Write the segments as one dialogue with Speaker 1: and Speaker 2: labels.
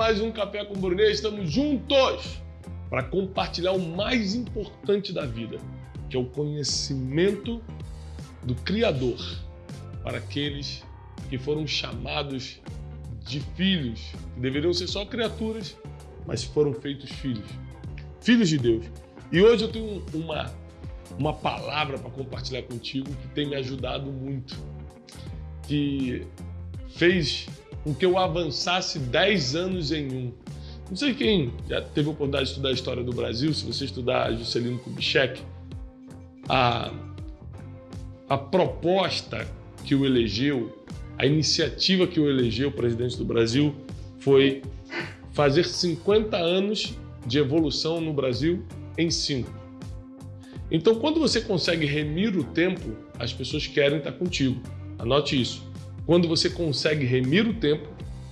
Speaker 1: mais um Café com Brunet. Estamos juntos para compartilhar o mais importante da vida, que é o conhecimento do Criador para aqueles que foram chamados de filhos, que deveriam ser só criaturas, mas foram feitos filhos, filhos de Deus. E hoje eu tenho uma, uma palavra para compartilhar contigo que tem me ajudado muito, que fez com que eu avançasse 10 anos em um. Não sei quem já teve a oportunidade de estudar a história do Brasil, se você estudar Juscelino Kubitschek, a, a proposta que o elegeu, a iniciativa que o elegeu presidente do Brasil foi fazer 50 anos de evolução no Brasil em 5. Então, quando você consegue remir o tempo, as pessoas querem estar contigo. Anote isso. Quando você consegue remir o tempo,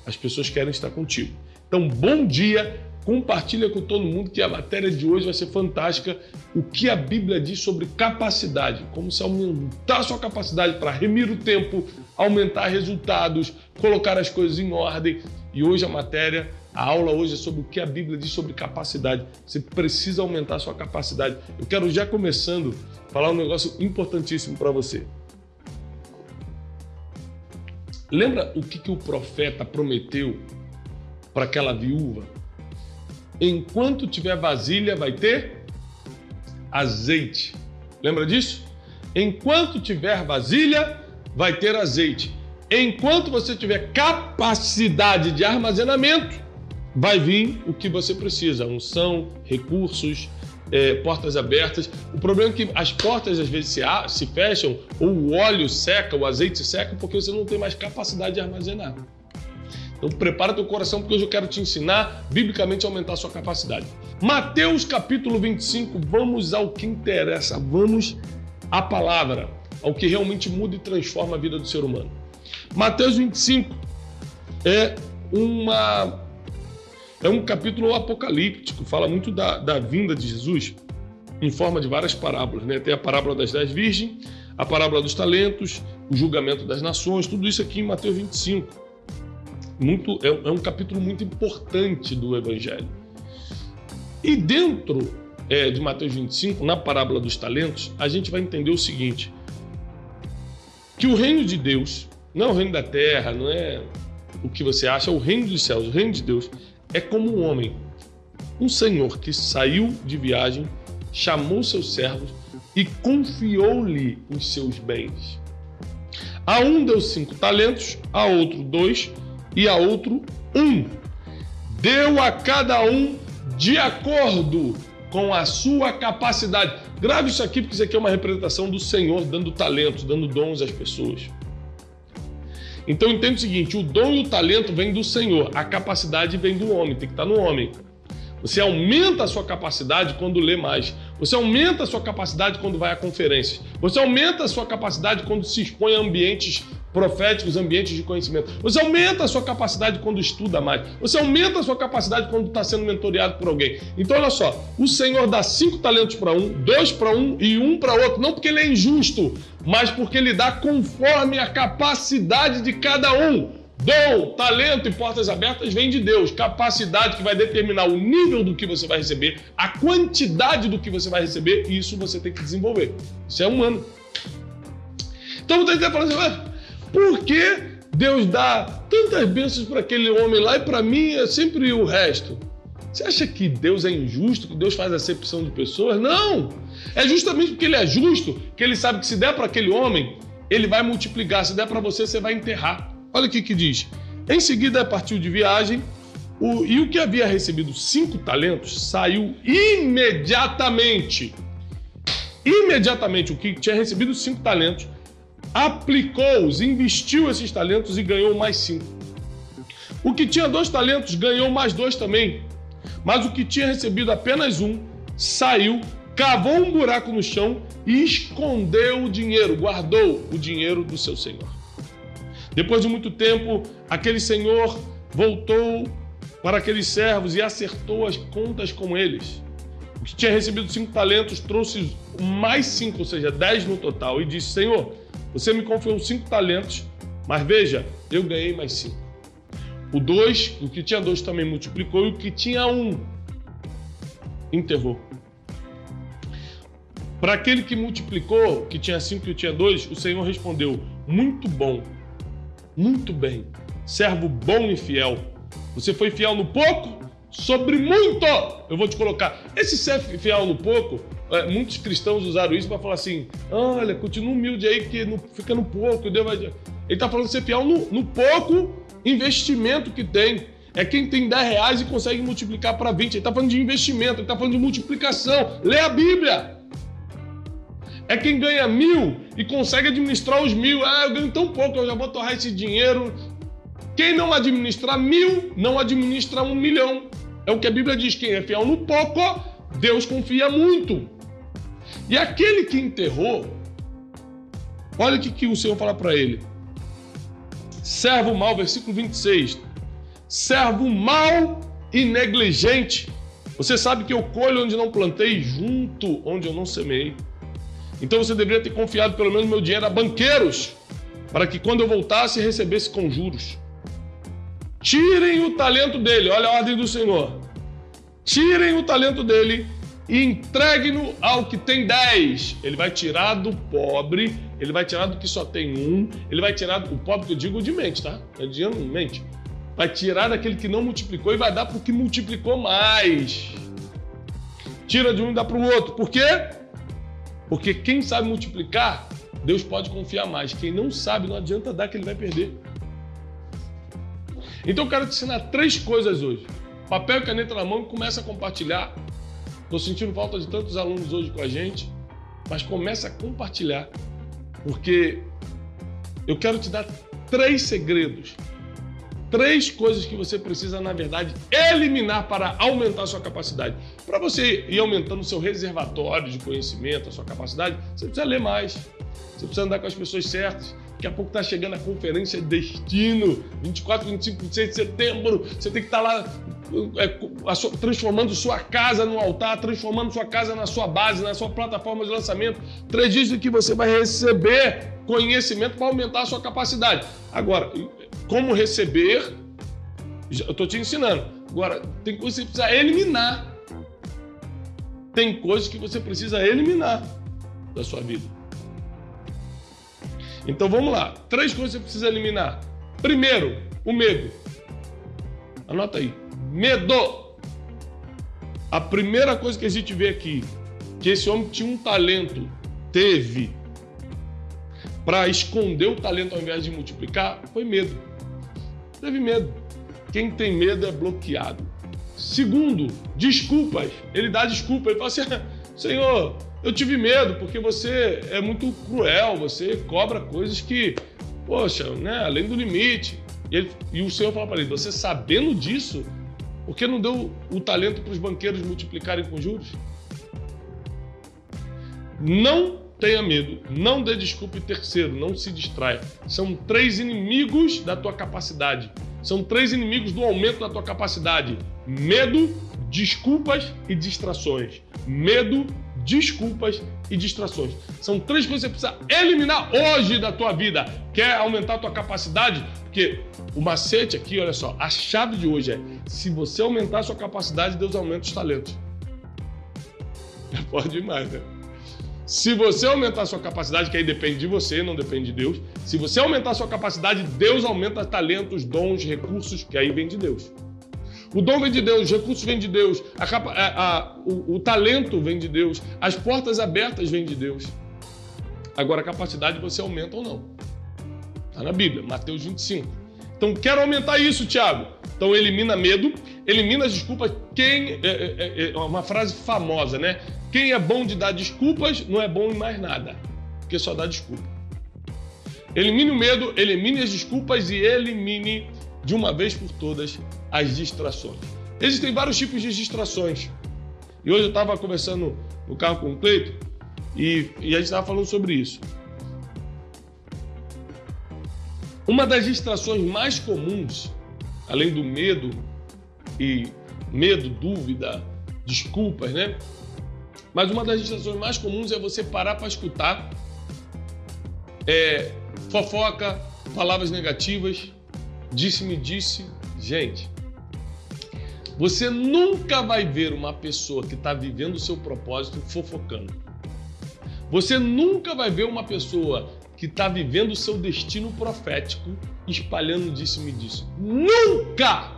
Speaker 1: as pessoas querem estar contigo. Então, bom dia, compartilha com todo mundo que a matéria de hoje vai ser fantástica. O que a Bíblia diz sobre capacidade, como se aumentar a sua capacidade para remir o tempo, aumentar resultados, colocar as coisas em ordem. E hoje a matéria a aula hoje é sobre o que a Bíblia diz sobre capacidade. Você precisa aumentar a sua capacidade. Eu quero já começando falar um negócio importantíssimo para você. Lembra o que, que o profeta prometeu para aquela viúva? Enquanto tiver vasilha, vai ter azeite. Lembra disso? Enquanto tiver vasilha, vai ter azeite. Enquanto você tiver capacidade de armazenamento, vai vir o que você precisa: unção, recursos, é, portas abertas. O problema é que as portas às vezes se, se fecham, ou o óleo seca, o azeite seca, porque você não tem mais capacidade de armazenar. Então prepara teu coração porque hoje eu quero te ensinar biblicamente a aumentar a sua capacidade. Mateus capítulo 25, vamos ao que interessa, vamos à palavra, ao que realmente muda e transforma a vida do ser humano. Mateus 25 é uma é um capítulo apocalíptico, fala muito da, da vinda de Jesus em forma de várias parábolas. Né? Tem a parábola das dez virgens, a parábola dos talentos, o julgamento das nações, tudo isso aqui em Mateus 25. Muito, é, é um capítulo muito importante do Evangelho. E dentro é, de Mateus 25, na parábola dos talentos, a gente vai entender o seguinte: que o reino de Deus não é o reino da terra, não é o que você acha, é o reino dos céus, o reino de Deus é como um homem, um senhor que saiu de viagem, chamou seus servos e confiou-lhe os seus bens. A um deu cinco talentos, a outro dois e a outro um. Deu a cada um de acordo com a sua capacidade. Grave isso aqui, porque isso aqui é uma representação do Senhor dando talentos, dando dons às pessoas. Então entende o seguinte: o dom e o talento vêm do Senhor, a capacidade vem do homem, tem que estar no homem. Você aumenta a sua capacidade quando lê mais. Você aumenta a sua capacidade quando vai a conferências. Você aumenta a sua capacidade quando se expõe a ambientes proféticos, ambientes de conhecimento. Você aumenta a sua capacidade quando estuda mais. Você aumenta a sua capacidade quando está sendo mentoreado por alguém. Então, olha só: o Senhor dá cinco talentos para um, dois para um e um para outro. Não porque ele é injusto, mas porque ele dá conforme a capacidade de cada um. Dom, talento e portas abertas vem de Deus. Capacidade que vai determinar o nível do que você vai receber, a quantidade do que você vai receber, e isso você tem que desenvolver. Isso é humano. Então você está falando assim, por que Deus dá tantas bênçãos para aquele homem lá e para mim é sempre o resto? Você acha que Deus é injusto, que Deus faz acepção de pessoas? Não! É justamente porque Ele é justo que Ele sabe que se der para aquele homem, Ele vai multiplicar. Se der para você, você vai enterrar. Olha o que diz. Em seguida, partiu de viagem o, e o que havia recebido cinco talentos saiu imediatamente. Imediatamente, o que tinha recebido cinco talentos aplicou-os, investiu esses talentos e ganhou mais cinco. O que tinha dois talentos ganhou mais dois também. Mas o que tinha recebido apenas um saiu, cavou um buraco no chão e escondeu o dinheiro, guardou o dinheiro do seu senhor. Depois de muito tempo, aquele senhor voltou para aqueles servos e acertou as contas com eles. O que tinha recebido cinco talentos trouxe mais cinco, ou seja, dez no total, e disse: Senhor, você me confiou cinco talentos, mas veja, eu ganhei mais cinco. O dois, o que tinha dois também multiplicou, e o que tinha um enterrou. Para aquele que multiplicou, que tinha cinco e tinha dois, o Senhor respondeu: Muito bom, muito bem, servo bom e fiel. Você foi fiel no pouco, sobre muito eu vou te colocar. Esse ser fiel no pouco, muitos cristãos usaram isso para falar assim: olha, continua humilde aí, que não, fica no pouco, Deus vai. Ele está falando ser fiel no, no pouco investimento que tem. É quem tem 10 reais e consegue multiplicar para 20. Ele está falando de investimento, ele está falando de multiplicação. Lê a Bíblia. É quem ganha mil e consegue administrar os mil. Ah, eu ganho tão pouco, eu já vou torrar esse dinheiro. Quem não administrar mil, não administra um milhão. É o que a Bíblia diz: quem é fiel no pouco, Deus confia muito. E aquele que enterrou, olha o que, que o Senhor fala para ele: servo mau, versículo 26. Servo mau e negligente. Você sabe que eu colho onde não plantei, junto onde eu não semei. Então você deveria ter confiado pelo menos meu dinheiro a banqueiros, para que quando eu voltasse recebesse com juros. Tirem o talento dele, olha a ordem do Senhor. Tirem o talento dele e entreguem-no ao que tem dez. Ele vai tirar do pobre, ele vai tirar do que só tem um, ele vai tirar do pobre que eu digo de mente, tá? É dinheiro mente. Vai tirar daquele que não multiplicou e vai dar para o que multiplicou mais. Tira de um e dá para o outro. Por quê? Porque quem sabe multiplicar, Deus pode confiar mais. Quem não sabe, não adianta dar que ele vai perder. Então eu quero te ensinar três coisas hoje. Papel e caneta na mão e começa a compartilhar. Estou sentindo falta de tantos alunos hoje com a gente, mas começa a compartilhar. Porque eu quero te dar três segredos três coisas que você precisa, na verdade, eliminar para aumentar a sua capacidade. Para você ir aumentando o seu reservatório de conhecimento, a sua capacidade, você precisa ler mais. Você precisa andar com as pessoas certas. Daqui a pouco está chegando a conferência Destino, 24, 25, 26 de setembro. Você tem que estar tá lá é, transformando sua casa no altar, transformando sua casa na sua base, na sua plataforma de lançamento. Três dias em que você vai receber conhecimento para aumentar a sua capacidade. Agora, como receber, eu estou te ensinando. Agora, tem coisas que você precisa eliminar. Tem coisas que você precisa eliminar da sua vida. Então vamos lá. Três coisas que você precisa eliminar. Primeiro, o medo. Anota aí. Medo. A primeira coisa que a gente vê aqui, que esse homem tinha um talento, teve, para esconder o talento ao invés de multiplicar, foi medo. Teve medo. Quem tem medo é bloqueado. Segundo, desculpas. Ele dá desculpa. Ele fala assim: Senhor, eu tive medo porque você é muito cruel, você cobra coisas que, poxa, né, além do limite. E, ele, e o Senhor fala para ele: Você sabendo disso, por que não deu o talento para os banqueiros multiplicarem com juros? Não tenha medo, não dê desculpa e terceiro, não se distraia. São três inimigos da tua capacidade. São três inimigos do aumento da tua capacidade: medo, desculpas e distrações. Medo, desculpas e distrações. São três coisas que você precisa eliminar hoje da tua vida. Quer aumentar a tua capacidade? Porque o macete aqui, olha só, a chave de hoje é: se você aumentar a sua capacidade, Deus aumenta os talentos. Pode ir mais, né? Se você aumentar a sua capacidade, que aí depende de você, não depende de Deus. Se você aumentar a sua capacidade, Deus aumenta talentos, dons, recursos, que aí vem de Deus. O dom vem de Deus, os recursos vêm de Deus, a a, a, o, o talento vem de Deus, as portas abertas vêm de Deus. Agora a capacidade você aumenta ou não. Está na Bíblia, Mateus 25. Então quero aumentar isso, Tiago. Então elimina medo, elimina as desculpas. Quem é, é, é, uma frase famosa, né? Quem é bom de dar desculpas não é bom em mais nada, porque só dá desculpa. Elimine o medo, elimine as desculpas e elimine de uma vez por todas as distrações. Existem vários tipos de distrações. E hoje eu estava conversando no carro com o Cleito e, e a gente estava falando sobre isso. Uma das distrações mais comuns, além do medo e medo, dúvida, desculpas, né? Mas uma das distrações mais comuns é você parar para escutar é, fofoca, palavras negativas, disse-me disse, Gente, você nunca vai ver uma pessoa que está vivendo o seu propósito fofocando. Você nunca vai ver uma pessoa que está vivendo o seu destino profético espalhando disso e disso. Nunca!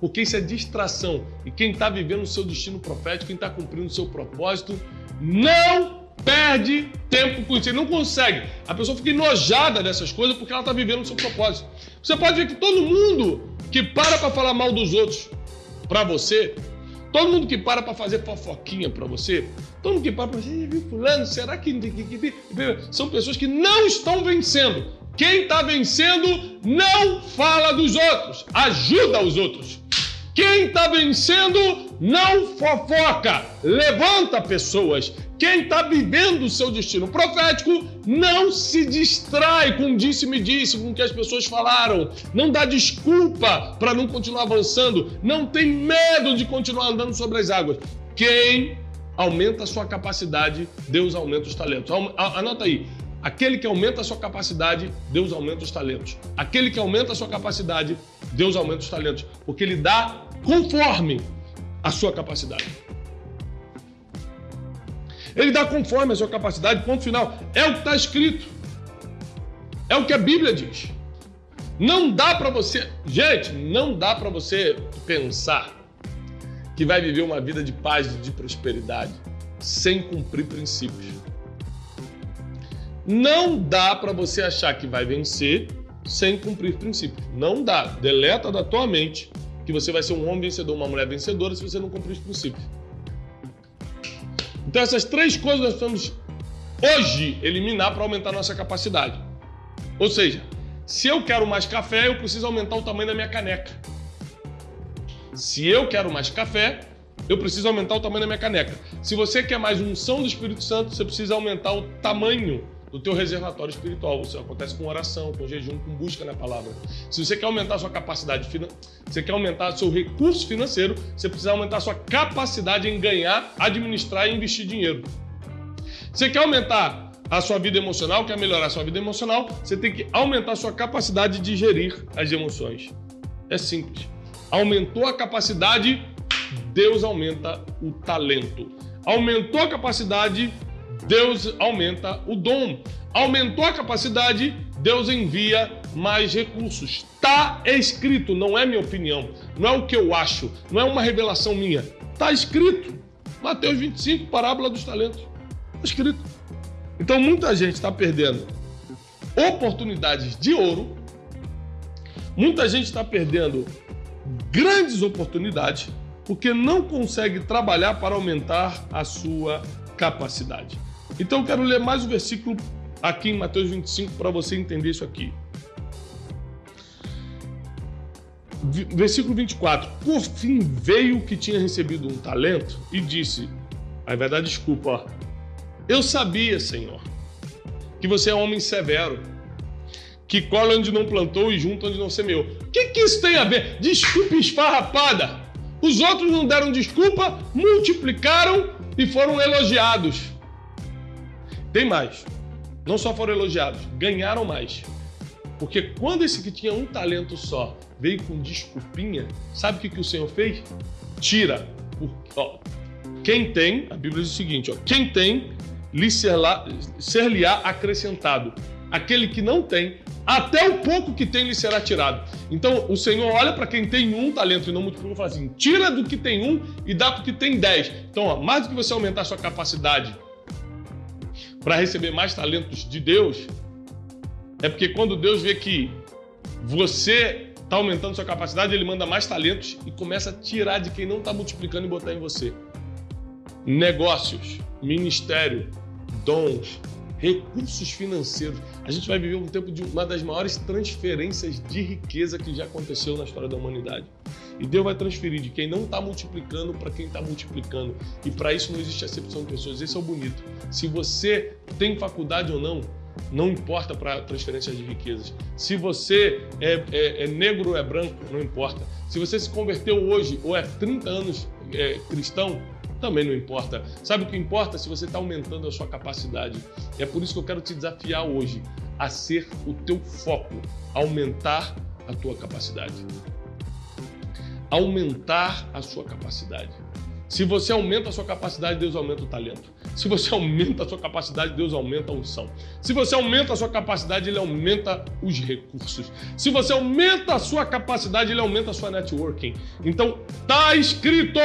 Speaker 1: Porque isso é distração. E quem está vivendo o seu destino profético, quem está cumprindo o seu propósito, não perde tempo com isso. Ele não consegue. A pessoa fica enojada dessas coisas porque ela está vivendo o seu propósito. Você pode ver que todo mundo que para para falar mal dos outros para você, todo mundo que para para fazer fofoquinha para você, todo mundo que para para você, viu fulano, será que, são pessoas que não estão vencendo. Quem está vencendo não fala dos outros, ajuda os outros. Quem está vencendo não fofoca, levanta pessoas. Quem está vivendo o seu destino profético não se distrai com disse-me disse, com o que as pessoas falaram. Não dá desculpa para não continuar avançando. Não tem medo de continuar andando sobre as águas. Quem aumenta a sua capacidade, Deus aumenta os talentos. Anota aí. Aquele que aumenta a sua capacidade, Deus aumenta os talentos. Aquele que aumenta a sua capacidade, Deus aumenta os talentos. Porque Ele dá conforme a sua capacidade. Ele dá conforme a sua capacidade, ponto final. É o que está escrito. É o que a Bíblia diz. Não dá para você, gente, não dá para você pensar que vai viver uma vida de paz e de prosperidade sem cumprir princípios. Não dá para você achar que vai vencer sem cumprir princípios. Não dá. Deleta da tua mente que você vai ser um homem vencedor, uma mulher vencedora se você não cumprir os princípios. Então, essas três coisas nós vamos hoje eliminar para aumentar nossa capacidade. Ou seja, se eu quero mais café, eu preciso aumentar o tamanho da minha caneca. Se eu quero mais café, eu preciso aumentar o tamanho da minha caneca. Se você quer mais unção do Espírito Santo, você precisa aumentar o tamanho do teu reservatório espiritual. Isso acontece com oração, com jejum, com busca na palavra. Se você quer aumentar a sua capacidade você quer aumentar seu recurso financeiro, você precisa aumentar a sua capacidade em ganhar, administrar e investir dinheiro. Você quer aumentar a sua vida emocional, quer melhorar a sua vida emocional, você tem que aumentar a sua capacidade de gerir as emoções. É simples. Aumentou a capacidade, Deus aumenta o talento. Aumentou a capacidade, Deus aumenta o dom. Aumentou a capacidade, Deus envia mais recursos. Está escrito, não é minha opinião, não é o que eu acho, não é uma revelação minha. Está escrito. Mateus 25, parábola dos talentos. Está escrito. Então muita gente está perdendo oportunidades de ouro, muita gente está perdendo grandes oportunidades porque não consegue trabalhar para aumentar a sua capacidade. Então eu quero ler mais um versículo aqui em Mateus 25 para você entender isso aqui. Versículo 24. Por fim veio o que tinha recebido um talento e disse: Aí vai dar desculpa, ó. Eu sabia, Senhor, que você é um homem severo, que colhe onde não plantou e junta onde não semeou. O que, que isso tem a ver? Desculpa esfarrapada. Os outros não deram desculpa, multiplicaram e foram elogiados. Tem mais. Não só foram elogiados, ganharam mais. Porque quando esse que tinha um talento só veio com desculpinha, sabe o que, que o Senhor fez? Tira. Ó, quem tem, a Bíblia diz o seguinte: ó, quem tem, lhe ser-lhe-á acrescentado. Aquele que não tem, até o pouco que tem lhe será tirado. Então o Senhor olha para quem tem um talento e não multiplica e fala assim: tira do que tem um e dá para o que tem dez. Então, ó, mais do que você aumentar a sua capacidade para receber mais talentos de Deus, é porque quando Deus vê que você está aumentando sua capacidade, ele manda mais talentos e começa a tirar de quem não está multiplicando e botar em você. Negócios, ministério, dons, recursos financeiros. A gente vai viver um tempo de uma das maiores transferências de riqueza que já aconteceu na história da humanidade. E Deus vai transferir de quem não está multiplicando para quem está multiplicando. E para isso não existe acepção de pessoas. Esse é o bonito. Se você tem faculdade ou não, não importa para transferência de riquezas. Se você é, é, é, negro ou é branco, não importa. Se você se converteu hoje ou é 30 anos é, cristão, também não importa. Sabe o que importa? Se você está aumentando a sua capacidade. É por isso que eu quero te desafiar hoje a ser o teu foco, aumentar a tua capacidade. Aumentar a sua capacidade. Se você aumenta a sua capacidade, Deus aumenta o talento. Se você aumenta a sua capacidade, Deus aumenta a unção. Se você aumenta a sua capacidade, Ele aumenta os recursos. Se você aumenta a sua capacidade, Ele aumenta a sua networking. Então, tá escrito.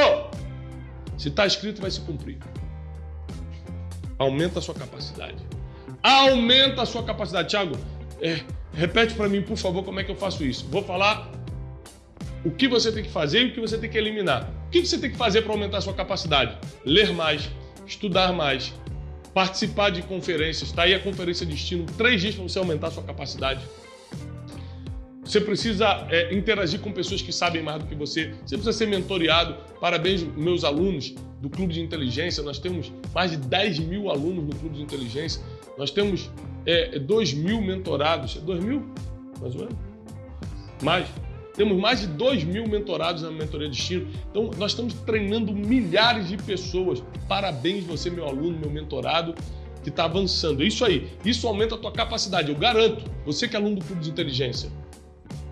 Speaker 1: Se tá escrito, vai se cumprir. Aumenta a sua capacidade. Aumenta a sua capacidade. Tiago, é, repete para mim, por favor, como é que eu faço isso. Vou falar o que você tem que fazer e o que você tem que eliminar. O que você tem que fazer para aumentar a sua capacidade? Ler mais, estudar mais, participar de conferências. Está aí a conferência de destino, três dias para você aumentar a sua capacidade. Você precisa é, interagir com pessoas que sabem mais do que você. Você precisa ser mentoreado. Parabéns, meus alunos do Clube de Inteligência. Nós temos mais de 10 mil alunos no Clube de Inteligência. Nós temos é, 2 mil mentorados. 2 mil? Mais ou menos? Mais. Temos mais de 2 mil mentorados na Mentoria Destino. Então, nós estamos treinando milhares de pessoas. Parabéns, você, meu aluno, meu mentorado, que está avançando. Isso aí. Isso aumenta a tua capacidade. Eu garanto. Você que é aluno do Clube de Inteligência.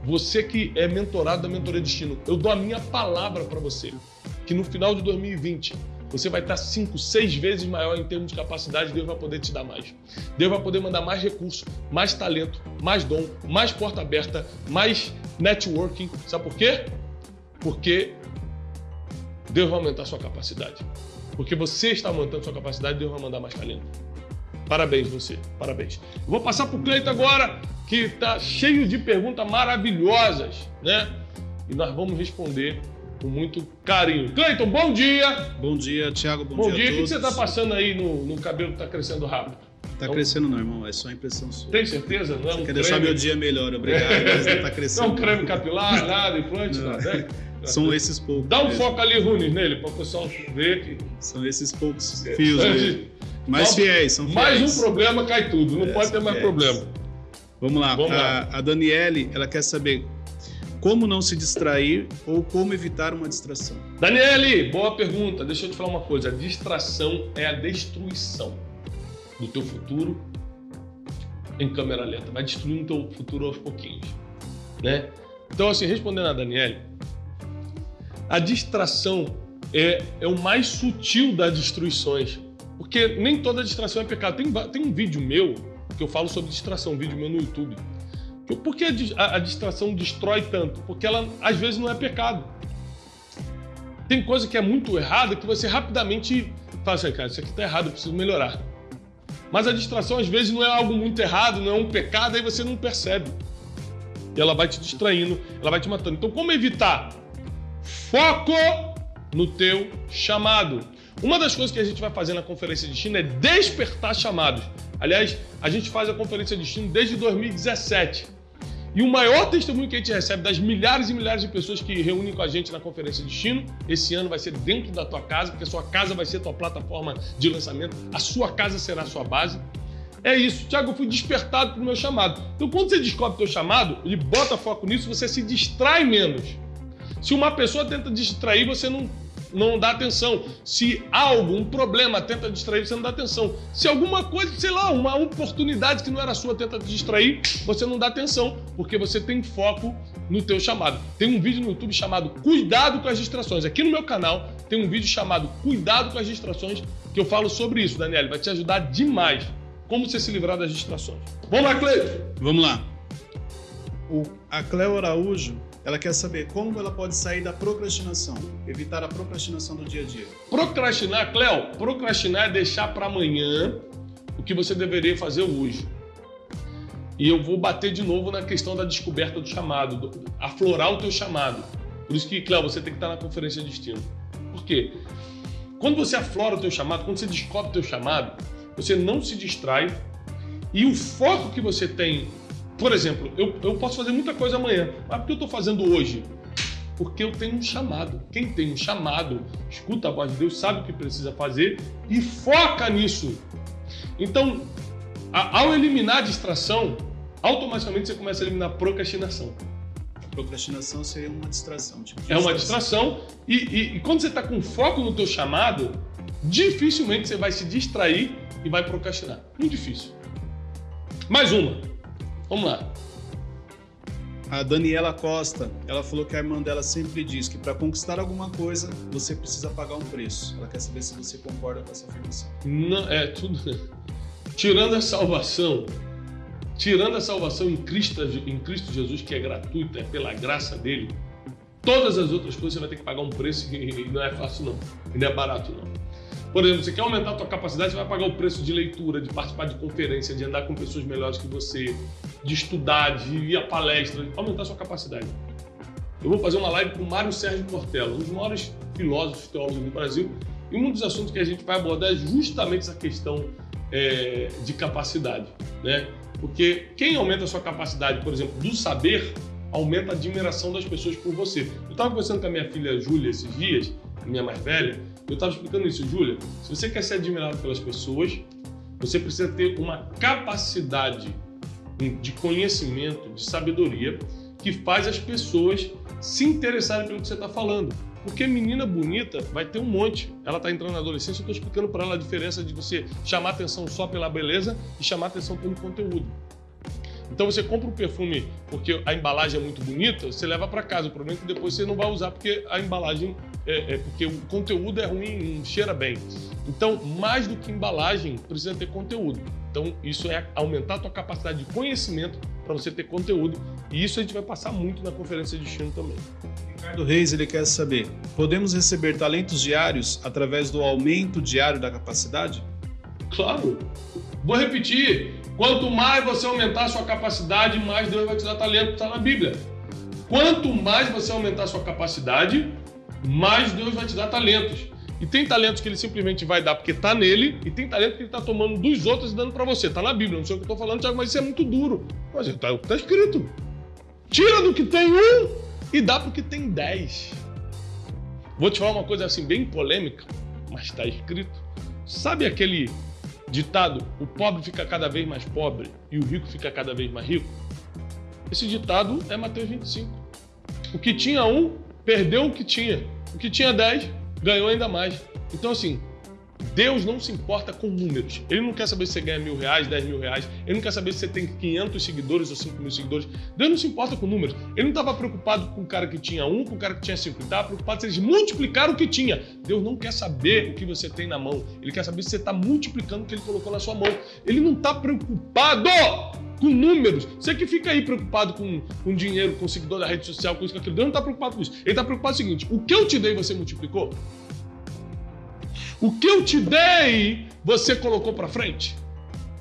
Speaker 1: Você que é mentorado da Mentoria Destino. Eu dou a minha palavra para você. Que no final de 2020 você vai estar cinco, seis vezes maior em termos de capacidade, Deus vai poder te dar mais. Deus vai poder mandar mais recurso, mais talento, mais dom, mais porta aberta, mais networking. Sabe por quê? Porque Deus vai aumentar sua capacidade. Porque você está aumentando sua capacidade, Deus vai mandar mais talento. Parabéns você, parabéns. Vou passar para o Cleito agora, que está cheio de perguntas maravilhosas, né? E nós vamos responder com muito carinho. Cleiton, bom dia!
Speaker 2: Bom dia, Thiago, bom,
Speaker 1: bom
Speaker 2: dia,
Speaker 1: dia. O que você está passando aí no, no cabelo que está crescendo rápido?
Speaker 2: Tá então, crescendo não, irmão, é só impressão sua.
Speaker 1: Tem certeza? Não é um
Speaker 2: Quer deixar meu dia melhor, obrigado, não tá crescendo.
Speaker 1: Não é um creme capilar, nada, implante, não. nada, né?
Speaker 2: São esses poucos.
Speaker 1: Dá um mesmo. foco ali, Runes, nele, para o pessoal ver que...
Speaker 2: São esses poucos fios mesmo. Mais fiéis, são fiéis.
Speaker 1: Mais um problema, cai tudo, não é, pode ter mais fiéis. problema.
Speaker 2: Vamos lá, Vamos a, lá. a Daniele, ela quer saber como não se distrair ou como evitar uma distração?
Speaker 1: Daniele, boa pergunta. Deixa eu te falar uma coisa. A distração é a destruição do teu futuro em câmera lenta. Vai destruindo teu futuro aos pouquinhos, né? Então, assim, respondendo a Daniele, a distração é, é o mais sutil das destruições. Porque nem toda distração é pecado. Tem, tem um vídeo meu que eu falo sobre distração, um vídeo meu no YouTube por que a, a distração destrói tanto? Porque ela às vezes não é pecado. Tem coisa que é muito errada que você rapidamente fala assim, cara, isso aqui está errado, eu preciso melhorar. Mas a distração às vezes não é algo muito errado, não é um pecado, aí você não percebe. E ela vai te distraindo, ela vai te matando. Então, como evitar? Foco no teu chamado. Uma das coisas que a gente vai fazer na conferência de China é despertar chamados. Aliás, a gente faz a conferência de destino desde 2017. E o maior testemunho que a gente recebe das milhares e milhares de pessoas que reúnem com a gente na conferência de destino, esse ano vai ser dentro da tua casa, porque a sua casa vai ser a tua plataforma de lançamento, a sua casa será a sua base. É isso, Tiago, eu fui despertado para o meu chamado. Então, quando você descobre o teu chamado, ele bota foco nisso, você se distrai menos. Se uma pessoa tenta distrair, você não não dá atenção. Se algo, um problema tenta distrair, você não dá atenção. Se alguma coisa, sei lá, uma oportunidade que não era sua tenta te distrair, você não dá atenção, porque você tem foco no teu chamado. Tem um vídeo no YouTube chamado Cuidado com as distrações. Aqui no meu canal tem um vídeo chamado Cuidado com as distrações, que eu falo sobre isso, Daniel. Vai te ajudar demais. Como você se livrar das distrações. Vamos lá, Cleio!
Speaker 2: Vamos lá. O, a Cleo Araújo ela quer saber como ela pode sair da procrastinação, evitar a procrastinação do dia a dia.
Speaker 1: Procrastinar, Cléo, procrastinar é deixar para amanhã o que você deveria fazer hoje. E eu vou bater de novo na questão da descoberta do chamado, do, aflorar o teu chamado. Por isso que, Cléo, você tem que estar na conferência de destino. Por quê? Quando você aflora o teu chamado, quando você descobre o teu chamado, você não se distrai e o foco que você tem por exemplo, eu, eu posso fazer muita coisa amanhã, mas por que eu estou fazendo hoje? Porque eu tenho um chamado. Quem tem um chamado, escuta a voz de Deus, sabe o que precisa fazer e foca nisso. Então, a, ao eliminar a distração, automaticamente você começa a eliminar a procrastinação.
Speaker 2: A procrastinação seria uma distração. Tipo
Speaker 1: é uma distração e, e, e quando você está com foco no teu chamado, dificilmente você vai se distrair e vai procrastinar. Muito difícil. Mais uma. Vamos lá.
Speaker 2: A Daniela Costa, ela falou que a irmã dela sempre diz que para conquistar alguma coisa, você precisa pagar um preço. Ela quer saber se você concorda com essa afirmação.
Speaker 1: Não, é tudo. Tirando a salvação, tirando a salvação em Cristo, em Cristo Jesus, que é gratuita, é pela graça dele, todas as outras coisas você vai ter que pagar um preço e não é fácil não, e não é barato não. Por exemplo, você quer aumentar a tua capacidade, você vai pagar o preço de leitura, de participar de conferência, de andar com pessoas melhores que você, de estudar, de ir a palestra, aumentar a sua capacidade. Eu vou fazer uma live com o Mário Sérgio Cortella, um dos maiores filósofos, teólogos do Brasil, e um dos assuntos que a gente vai abordar é justamente essa questão é, de capacidade, né? Porque quem aumenta a sua capacidade, por exemplo, do saber, aumenta a admiração das pessoas por você. Eu estava conversando com a minha filha Júlia esses dias, minha mais velha, eu estava explicando isso, Júlia. Se você quer ser admirado pelas pessoas, você precisa ter uma capacidade de conhecimento, de sabedoria, que faz as pessoas se interessarem pelo que você está falando. Porque menina bonita vai ter um monte. Ela está entrando na adolescência, eu estou explicando para ela a diferença de você chamar atenção só pela beleza e chamar atenção pelo conteúdo. Então você compra um perfume porque a embalagem é muito bonita, você leva para casa. O problema é que depois você não vai usar porque a embalagem é, é, porque o conteúdo é ruim, não cheira bem. Então, mais do que embalagem, precisa ter conteúdo. Então, isso é aumentar a tua capacidade de conhecimento para você ter conteúdo. E isso a gente vai passar muito na conferência de destino também.
Speaker 2: Ricardo Reis, ele quer saber: podemos receber talentos diários através do aumento diário da capacidade?
Speaker 1: Claro. Vou repetir. Quanto mais você aumentar a sua capacidade, mais Deus vai te dar talento, está na Bíblia. Quanto mais você aumentar a sua capacidade, mais Deus vai te dar talentos. E tem talentos que ele simplesmente vai dar porque está nele, e tem talento que ele está tomando dos outros e dando para você. Está na Bíblia, não sei o que eu estou falando, Tiago, mas isso é muito duro. Mas está tá escrito. Tira do que tem um e dá para o que tem dez. Vou te falar uma coisa assim, bem polêmica, mas está escrito. Sabe aquele ditado: o pobre fica cada vez mais pobre e o rico fica cada vez mais rico? Esse ditado é Mateus 25. O que tinha um, perdeu o que tinha. O que tinha 10, ganhou ainda mais. Então, assim, Deus não se importa com números. Ele não quer saber se você ganha mil reais, dez mil reais. Ele não quer saber se você tem 500 seguidores ou 5 mil seguidores. Deus não se importa com números. Ele não estava preocupado com o cara que tinha um, com o cara que tinha cinco. Ele estava preocupado se eles multiplicaram o que tinha. Deus não quer saber o que você tem na mão. Ele quer saber se você está multiplicando o que ele colocou na sua mão. Ele não está preocupado com números. Você que fica aí preocupado com, com dinheiro, com seguidor da rede social, com isso, com aquilo. Deus não está preocupado com isso. Ele está preocupado com o seguinte: o que eu te dei você multiplicou? O que eu te dei, você colocou para frente?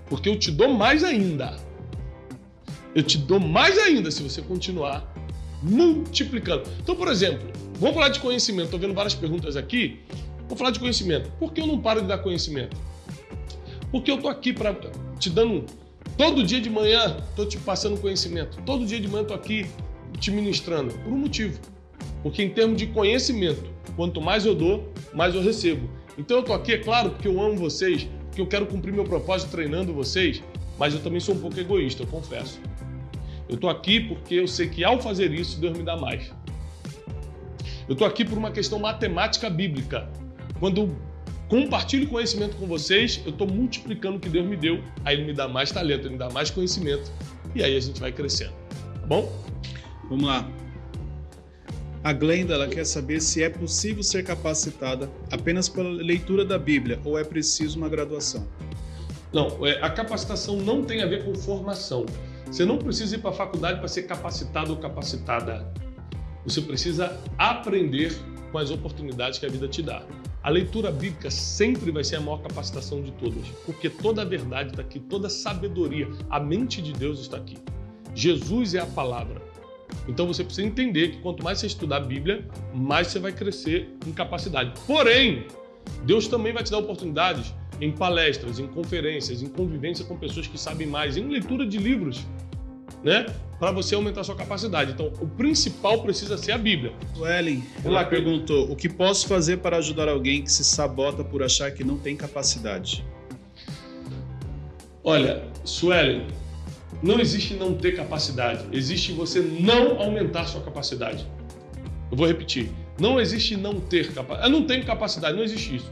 Speaker 1: Porque eu te dou mais ainda. Eu te dou mais ainda se você continuar multiplicando. Então, por exemplo, vamos falar de conhecimento. Estou vendo várias perguntas aqui. Vou falar de conhecimento. Por que eu não paro de dar conhecimento? Porque eu estou aqui para te dando todo dia de manhã, estou te passando conhecimento. Todo dia de manhã estou aqui te ministrando por um motivo. Porque em termos de conhecimento, quanto mais eu dou, mais eu recebo. Então eu tô aqui, é claro, porque eu amo vocês, porque eu quero cumprir meu propósito treinando vocês, mas eu também sou um pouco egoísta, eu confesso. Eu tô aqui porque eu sei que ao fazer isso, Deus me dá mais. Eu tô aqui por uma questão matemática bíblica. Quando compartilho conhecimento com vocês, eu estou multiplicando o que Deus me deu, aí Ele me dá mais talento, Ele me dá mais conhecimento, e aí a gente vai crescendo. Tá bom?
Speaker 2: Vamos lá. A Glenda ela quer saber se é possível ser capacitada apenas pela leitura da Bíblia ou é preciso uma graduação.
Speaker 1: Não, é, a capacitação não tem a ver com formação. Você não precisa ir para a faculdade para ser capacitado ou capacitada. Você precisa aprender com as oportunidades que a vida te dá. A leitura bíblica sempre vai ser a maior capacitação de todas, porque toda a verdade está aqui, toda a sabedoria, a mente de Deus está aqui. Jesus é a palavra. Então você precisa entender que quanto mais você estudar a Bíblia, mais você vai crescer em capacidade. Porém, Deus também vai te dar oportunidades em palestras, em conferências, em convivência com pessoas que sabem mais, em leitura de livros, né? Para você aumentar sua capacidade. Então, o principal precisa ser a Bíblia.
Speaker 2: Suelen, ela perguntou: o que posso fazer para ajudar alguém que se sabota por achar que não tem capacidade?
Speaker 1: Olha, Suelen, não existe não ter capacidade, existe você não aumentar sua capacidade. Eu vou repetir. Não existe não ter capacidade. Eu não tenho capacidade, não existe isso.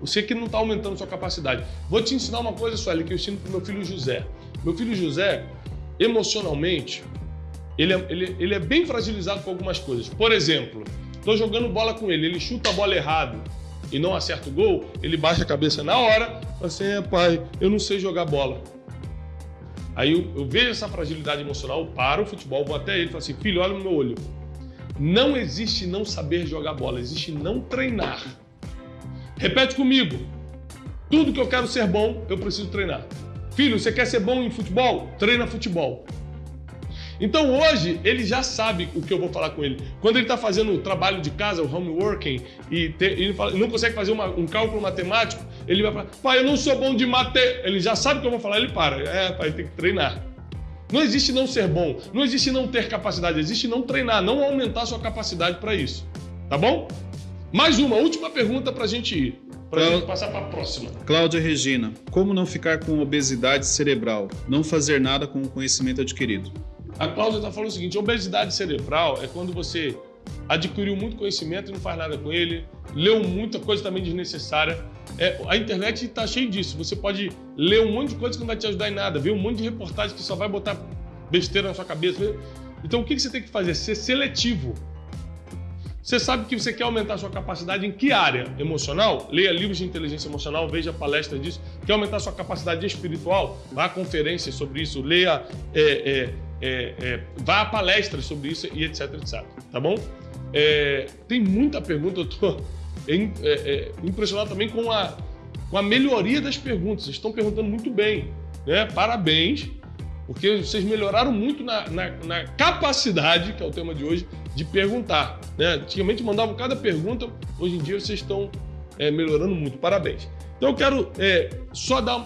Speaker 1: Você que não está aumentando sua capacidade. Vou te ensinar uma coisa, Sueli, que eu ensino para meu filho José. Meu filho José, emocionalmente, ele é, ele, ele é bem fragilizado com algumas coisas. Por exemplo, estou jogando bola com ele, ele chuta a bola errado e não acerta o gol, ele baixa a cabeça na hora, assim, é pai, eu não sei jogar bola. Aí eu, eu vejo essa fragilidade emocional, paro o futebol, vou até ele e falo assim, filho, olha no meu olho. Não existe não saber jogar bola, existe não treinar. Repete comigo. Tudo que eu quero ser bom, eu preciso treinar. Filho, você quer ser bom em futebol? Treina futebol. Então hoje ele já sabe o que eu vou falar com ele. Quando ele está fazendo o trabalho de casa, o homeworking, e te, fala, não consegue fazer uma, um cálculo matemático, ele vai falar, pai, eu não sou bom de mate. Ele já sabe o que eu vou falar, ele para. É, pai, tem que treinar. Não existe não ser bom, não existe não ter capacidade, existe não treinar, não aumentar sua capacidade para isso. Tá bom? Mais uma, última pergunta para a gente ir. Para a gente passar para a próxima.
Speaker 2: Cláudia Regina, como não ficar com obesidade cerebral? Não fazer nada com o conhecimento adquirido.
Speaker 1: A Cláudia está falando o seguinte: obesidade cerebral é quando você adquiriu muito conhecimento e não faz nada com ele, leu muita coisa também desnecessária. É, a internet está cheia disso. Você pode ler um monte de coisa que não vai te ajudar em nada, ver um monte de reportagem que só vai botar besteira na sua cabeça. Então o que você tem que fazer? Ser seletivo. Você sabe que você quer aumentar sua capacidade em que área? Emocional? Leia livros de inteligência emocional, veja palestras disso. Quer aumentar sua capacidade espiritual? Vá a conferências sobre isso, leia, é, é, é, é vá a palestras sobre isso e etc, etc. Tá bom? É, tem muita pergunta, eu tô é, impressionado também com a, com a melhoria das perguntas. Vocês estão perguntando muito bem, né? Parabéns porque vocês melhoraram muito na, na, na, capacidade, que é o tema de hoje, de perguntar. Né? Antigamente mandavam cada pergunta, hoje em dia vocês estão é, melhorando muito. Parabéns. Então eu quero é, só dar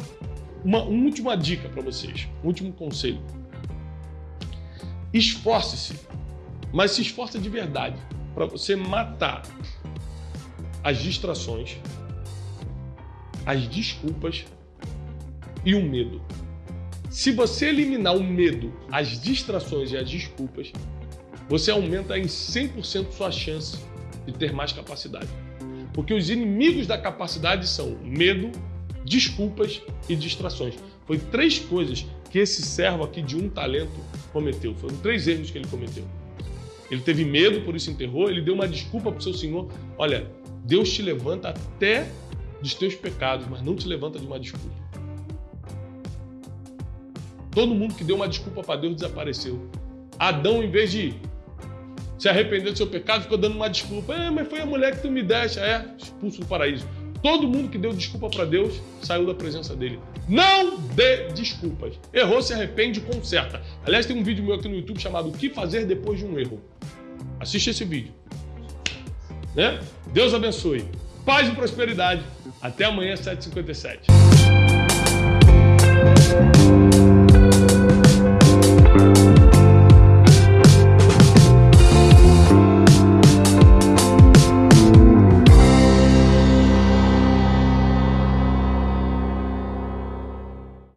Speaker 1: uma, uma última dica para vocês, um último conselho. Esforce-se, mas se esforce de verdade para você matar as distrações, as desculpas e o medo. Se você eliminar o medo, as distrações e as desculpas, você aumenta em 100% sua chance de ter mais capacidade. Porque os inimigos da capacidade são medo, desculpas e distrações. Foi três coisas que esse servo aqui de um talento cometeu. Foram três erros que ele cometeu. Ele teve medo, por isso enterrou. Ele deu uma desculpa para o seu senhor. Olha, Deus te levanta até dos teus pecados, mas não te levanta de uma desculpa. Todo mundo que deu uma desculpa para Deus desapareceu. Adão, em vez de se arrependeu do seu pecado, ficou dando uma desculpa. É, mas foi a mulher que tu me deste. É, expulso do paraíso. Todo mundo que deu desculpa para Deus saiu da presença dele. Não dê desculpas. Errou, se arrepende, conserta. Aliás, tem um vídeo meu aqui no YouTube chamado O que fazer depois de um erro. Assiste esse vídeo. Né? Deus abençoe. Paz e prosperidade. Até amanhã, 7h57.